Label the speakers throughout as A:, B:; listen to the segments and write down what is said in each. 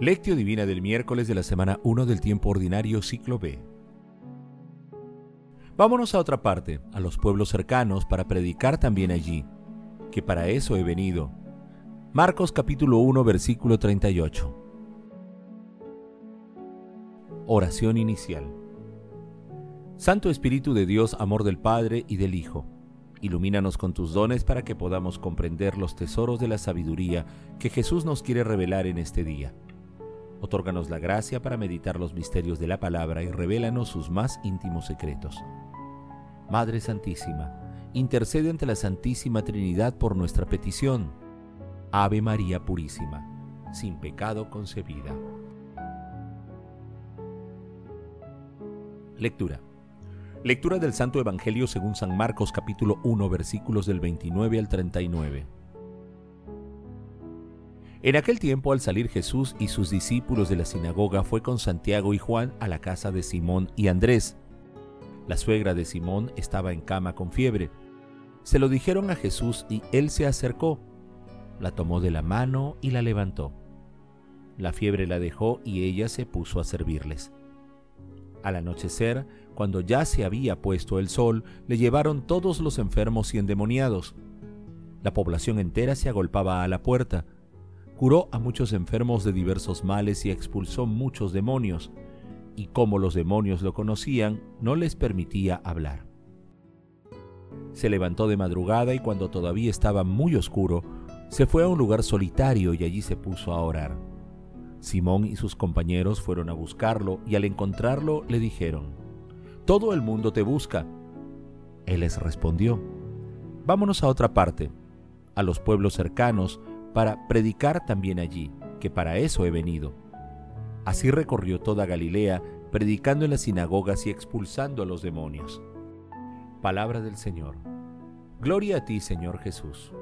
A: Lectio Divina del miércoles de la semana 1 del tiempo ordinario ciclo B. Vámonos a otra parte, a los pueblos cercanos, para predicar también allí, que para eso he venido. Marcos capítulo 1 versículo 38. Oración inicial. Santo Espíritu de Dios, amor del Padre y del Hijo, ilumínanos con tus dones para que podamos comprender los tesoros de la sabiduría que Jesús nos quiere revelar en este día Otórganos la gracia para meditar los misterios de la palabra y revélanos sus más íntimos secretos. Madre Santísima, intercede ante la Santísima Trinidad por nuestra petición. Ave María Purísima, sin pecado concebida. Lectura. Lectura del Santo Evangelio según San Marcos capítulo 1 versículos del 29 al 39. En aquel tiempo al salir Jesús y sus discípulos de la sinagoga fue con Santiago y Juan a la casa de Simón y Andrés. La suegra de Simón estaba en cama con fiebre. Se lo dijeron a Jesús y él se acercó, la tomó de la mano y la levantó. La fiebre la dejó y ella se puso a servirles. Al anochecer, cuando ya se había puesto el sol, le llevaron todos los enfermos y endemoniados. La población entera se agolpaba a la puerta curó a muchos enfermos de diversos males y expulsó muchos demonios, y como los demonios lo conocían, no les permitía hablar. Se levantó de madrugada y cuando todavía estaba muy oscuro, se fue a un lugar solitario y allí se puso a orar. Simón y sus compañeros fueron a buscarlo y al encontrarlo le dijeron, Todo el mundo te busca. Él les respondió, Vámonos a otra parte, a los pueblos cercanos, para predicar también allí, que para eso he venido. Así recorrió toda Galilea, predicando en las sinagogas y expulsando a los demonios. Palabra del Señor. Gloria a ti, Señor Jesús.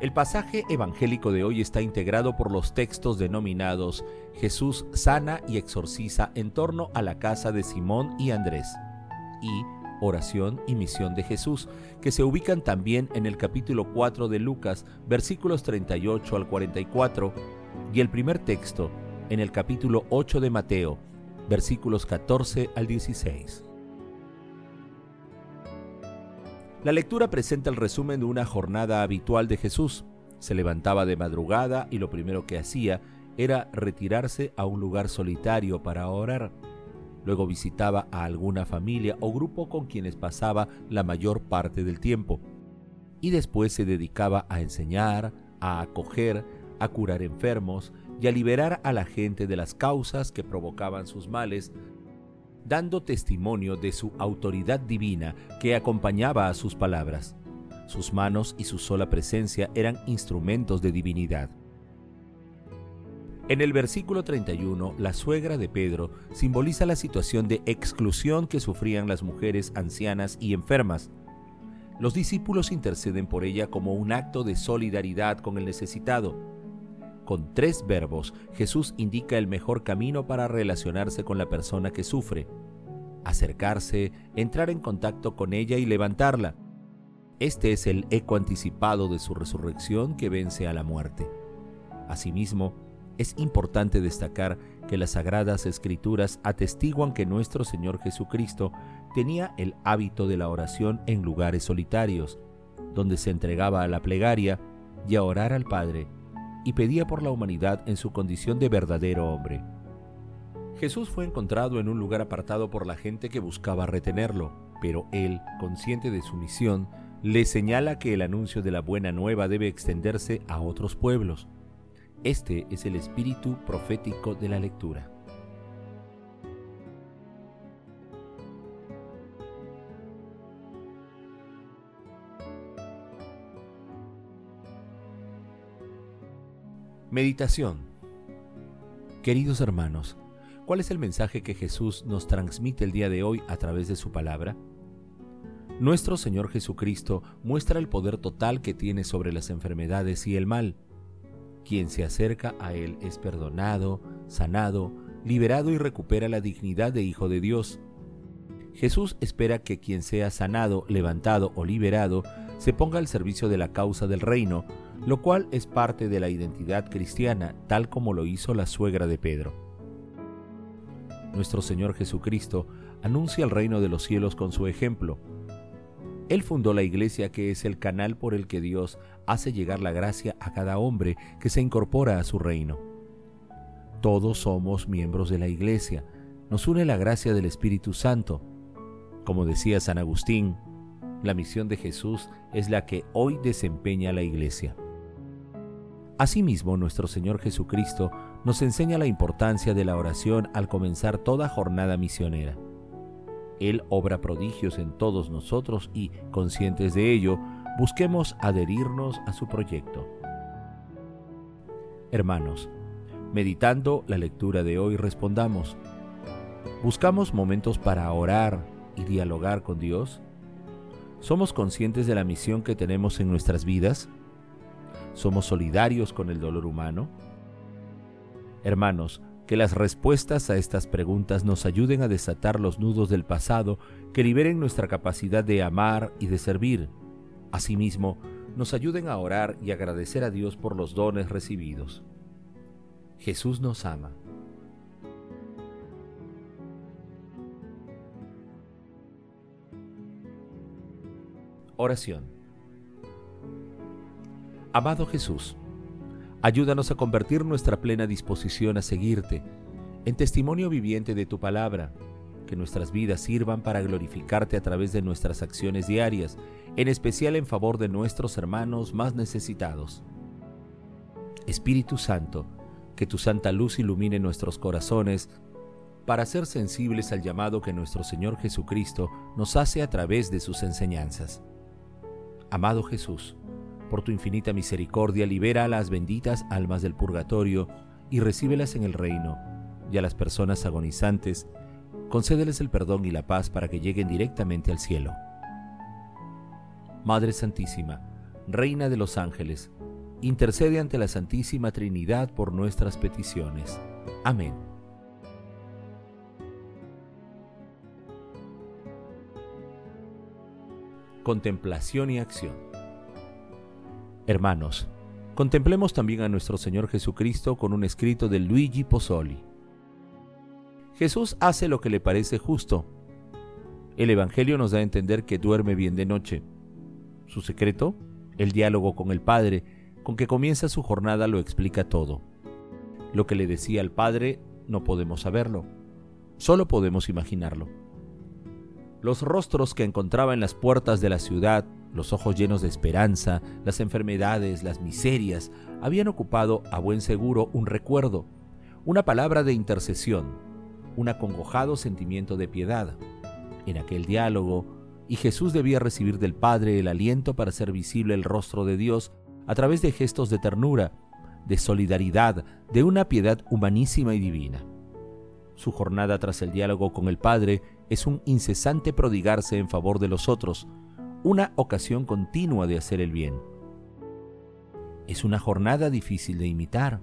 A: El pasaje evangélico de hoy está integrado por los textos denominados Jesús sana y exorciza en torno a la casa de Simón y Andrés y oración y misión de Jesús, que se ubican también en el capítulo 4 de Lucas, versículos 38 al 44, y el primer texto en el capítulo 8 de Mateo, versículos 14 al 16. La lectura presenta el resumen de una jornada habitual de Jesús. Se levantaba de madrugada y lo primero que hacía era retirarse a un lugar solitario para orar. Luego visitaba a alguna familia o grupo con quienes pasaba la mayor parte del tiempo. Y después se dedicaba a enseñar, a acoger, a curar enfermos y a liberar a la gente de las causas que provocaban sus males, dando testimonio de su autoridad divina que acompañaba a sus palabras. Sus manos y su sola presencia eran instrumentos de divinidad. En el versículo 31, la suegra de Pedro simboliza la situación de exclusión que sufrían las mujeres ancianas y enfermas. Los discípulos interceden por ella como un acto de solidaridad con el necesitado. Con tres verbos, Jesús indica el mejor camino para relacionarse con la persona que sufre. Acercarse, entrar en contacto con ella y levantarla. Este es el eco anticipado de su resurrección que vence a la muerte. Asimismo, es importante destacar que las sagradas escrituras atestiguan que nuestro Señor Jesucristo tenía el hábito de la oración en lugares solitarios, donde se entregaba a la plegaria y a orar al Padre, y pedía por la humanidad en su condición de verdadero hombre. Jesús fue encontrado en un lugar apartado por la gente que buscaba retenerlo, pero él, consciente de su misión, le señala que el anuncio de la buena nueva debe extenderse a otros pueblos este es el espíritu profético de la lectura. Meditación Queridos hermanos, ¿cuál es el mensaje que Jesús nos transmite el día de hoy a través de su palabra? Nuestro Señor Jesucristo muestra el poder total que tiene sobre las enfermedades y el mal quien se acerca a Él es perdonado, sanado, liberado y recupera la dignidad de Hijo de Dios. Jesús espera que quien sea sanado, levantado o liberado se ponga al servicio de la causa del reino, lo cual es parte de la identidad cristiana, tal como lo hizo la suegra de Pedro. Nuestro Señor Jesucristo anuncia el reino de los cielos con su ejemplo. Él fundó la iglesia que es el canal por el que Dios hace llegar la gracia a cada hombre que se incorpora a su reino. Todos somos miembros de la iglesia, nos une la gracia del Espíritu Santo. Como decía San Agustín, la misión de Jesús es la que hoy desempeña la iglesia. Asimismo, nuestro Señor Jesucristo nos enseña la importancia de la oración al comenzar toda jornada misionera. Él obra prodigios en todos nosotros y, conscientes de ello, busquemos adherirnos a su proyecto. Hermanos, meditando la lectura de hoy, respondamos, ¿buscamos momentos para orar y dialogar con Dios? ¿Somos conscientes de la misión que tenemos en nuestras vidas? ¿Somos solidarios con el dolor humano? Hermanos, que las respuestas a estas preguntas nos ayuden a desatar los nudos del pasado que liberen nuestra capacidad de amar y de servir. Asimismo, nos ayuden a orar y agradecer a Dios por los dones recibidos. Jesús nos ama. Oración. Amado Jesús, ayúdanos a convertir nuestra plena disposición a seguirte en testimonio viviente de tu palabra, que nuestras vidas sirvan para glorificarte a través de nuestras acciones diarias, en especial en favor de nuestros hermanos más necesitados. Espíritu Santo, que tu santa luz ilumine nuestros corazones para ser sensibles al llamado que nuestro Señor Jesucristo nos hace a través de sus enseñanzas. Amado Jesús, por tu infinita misericordia, libera a las benditas almas del purgatorio y recíbelas en el reino, y a las personas agonizantes, concédeles el perdón y la paz para que lleguen directamente al cielo. Madre Santísima, Reina de los ángeles, intercede ante la Santísima Trinidad por nuestras peticiones. Amén. Contemplación y acción. Hermanos, contemplemos también a nuestro Señor Jesucristo con un escrito de Luigi Pozzoli. Jesús hace lo que le parece justo. El Evangelio nos da a entender que duerme bien de noche. Su secreto, el diálogo con el Padre, con que comienza su jornada, lo explica todo. Lo que le decía al Padre no podemos saberlo, solo podemos imaginarlo. Los rostros que encontraba en las puertas de la ciudad los ojos llenos de esperanza, las enfermedades, las miserias, habían ocupado a buen seguro un recuerdo, una palabra de intercesión, un acongojado sentimiento de piedad. En aquel diálogo, y Jesús debía recibir del Padre el aliento para hacer visible el rostro de Dios a través de gestos de ternura, de solidaridad, de una piedad humanísima y divina. Su jornada tras el diálogo con el Padre es un incesante prodigarse en favor de los otros, una ocasión continua de hacer el bien. Es una jornada difícil de imitar.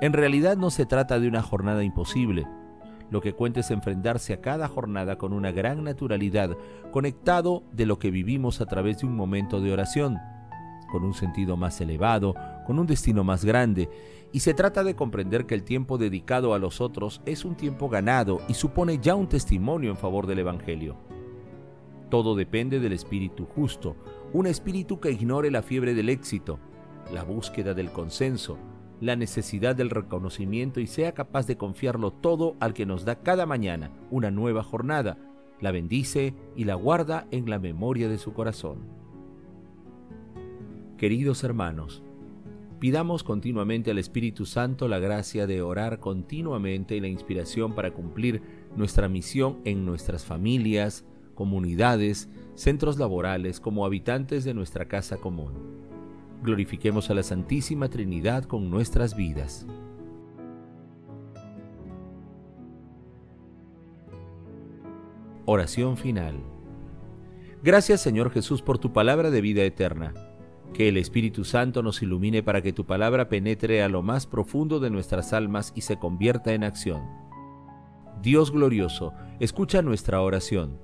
A: En realidad no se trata de una jornada imposible. Lo que cuenta es enfrentarse a cada jornada con una gran naturalidad, conectado de lo que vivimos a través de un momento de oración, con un sentido más elevado, con un destino más grande, y se trata de comprender que el tiempo dedicado a los otros es un tiempo ganado y supone ya un testimonio en favor del Evangelio. Todo depende del espíritu justo, un espíritu que ignore la fiebre del éxito, la búsqueda del consenso, la necesidad del reconocimiento y sea capaz de confiarlo todo al que nos da cada mañana una nueva jornada, la bendice y la guarda en la memoria de su corazón. Queridos hermanos, pidamos continuamente al Espíritu Santo la gracia de orar continuamente y la inspiración para cumplir nuestra misión en nuestras familias, comunidades, centros laborales, como habitantes de nuestra casa común. Glorifiquemos a la Santísima Trinidad con nuestras vidas. Oración final. Gracias Señor Jesús por tu palabra de vida eterna. Que el Espíritu Santo nos ilumine para que tu palabra penetre a lo más profundo de nuestras almas y se convierta en acción. Dios glorioso, escucha nuestra oración